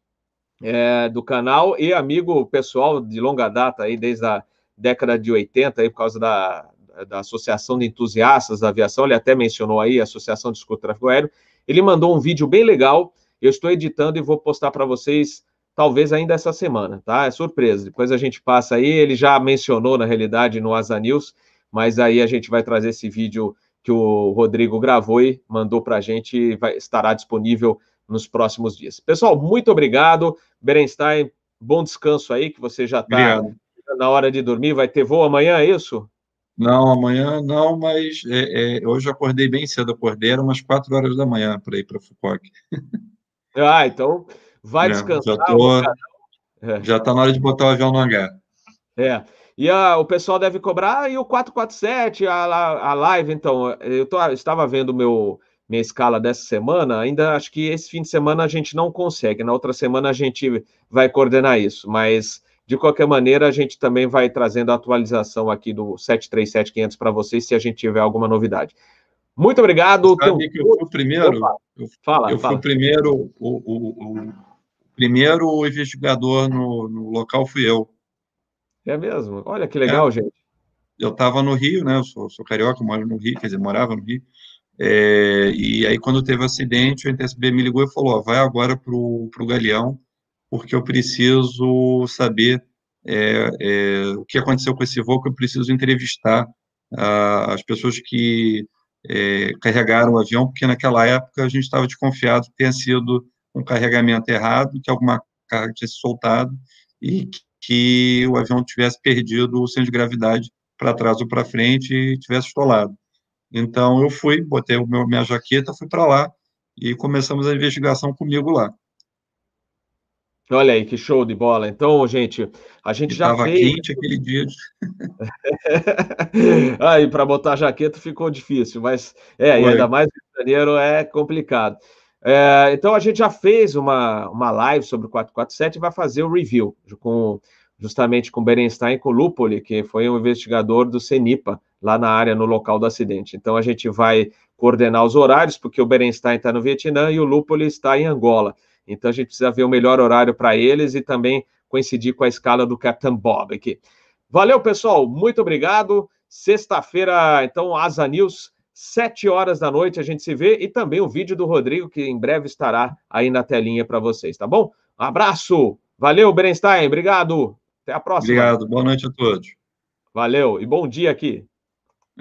é, do canal e amigo pessoal de longa data aí desde a década de 80 aí por causa da, da Associação de Entusiastas da Aviação, ele até mencionou aí a Associação de Escuta Tráfego Aéreo, ele mandou um vídeo bem legal, eu estou editando e vou postar para vocês talvez ainda essa semana, tá? É surpresa, depois a gente passa aí, ele já mencionou na realidade no Asa News, mas aí a gente vai trazer esse vídeo que o Rodrigo gravou e mandou para a gente, vai, estará disponível nos próximos dias. Pessoal, muito obrigado. Berenstein, bom descanso aí, que você já está na hora de dormir. Vai ter voo amanhã, é isso? Não, amanhã não, mas é, é, hoje eu acordei bem cedo, acordei, era umas quatro horas da manhã para ir para Fukuoka. Ah, então vai é, descansar. Já tô, é. já está na hora de botar o avião no hangar. É. E a, o pessoal deve cobrar e o 447, a, a, live, então, eu tô, estava vendo meu minha escala dessa semana, ainda acho que esse fim de semana a gente não consegue, na outra semana a gente vai coordenar isso, mas de qualquer maneira, a gente também vai trazendo a atualização aqui do 737-500 para vocês, se a gente tiver alguma novidade. Muito obrigado. Sabe que eu fui o primeiro. Eu, fala, eu fala. fui o primeiro, o, o, o, primeiro investigador no, no, local fui eu. É mesmo? Olha que legal, é. gente. Eu estava no Rio, né? Eu sou, sou carioca, moro no Rio, quer dizer, morava no Rio. É, e aí, quando teve o acidente, o NTSB me ligou e falou: ó, vai agora para o Galeão, porque eu preciso saber é, é, o que aconteceu com esse voo, que eu preciso entrevistar as pessoas que é, carregaram o avião, porque naquela época a gente estava desconfiado que tenha sido um carregamento errado, que alguma carga tinha se soltado e que o avião tivesse perdido o centro de gravidade para trás ou para frente e tivesse estolado. Então eu fui, botei o meu, minha jaqueta, fui para lá e começamos a investigação comigo lá. Olha aí, que show de bola. Então, gente, a gente já Estava fez... quente aquele dia. aí, para botar jaqueta ficou difícil, mas é, ainda mais em janeiro é complicado. É, então, a gente já fez uma, uma live sobre o 447 e vai fazer o review, com, justamente com Berenstein e com Lupoli, que foi um investigador do CENIPA, lá na área, no local do acidente. Então, a gente vai coordenar os horários, porque o Berenstein está no Vietnã e o Lupoli está em Angola. Então a gente precisa ver o melhor horário para eles e também coincidir com a escala do Captain Bob aqui. Valeu, pessoal. Muito obrigado. Sexta-feira, então, Asa News, sete horas da noite, a gente se vê e também o vídeo do Rodrigo, que em breve estará aí na telinha para vocês, tá bom? Um abraço. Valeu, Berenstein. Obrigado. Até a próxima. Obrigado. Boa noite a todos. Valeu e bom dia aqui.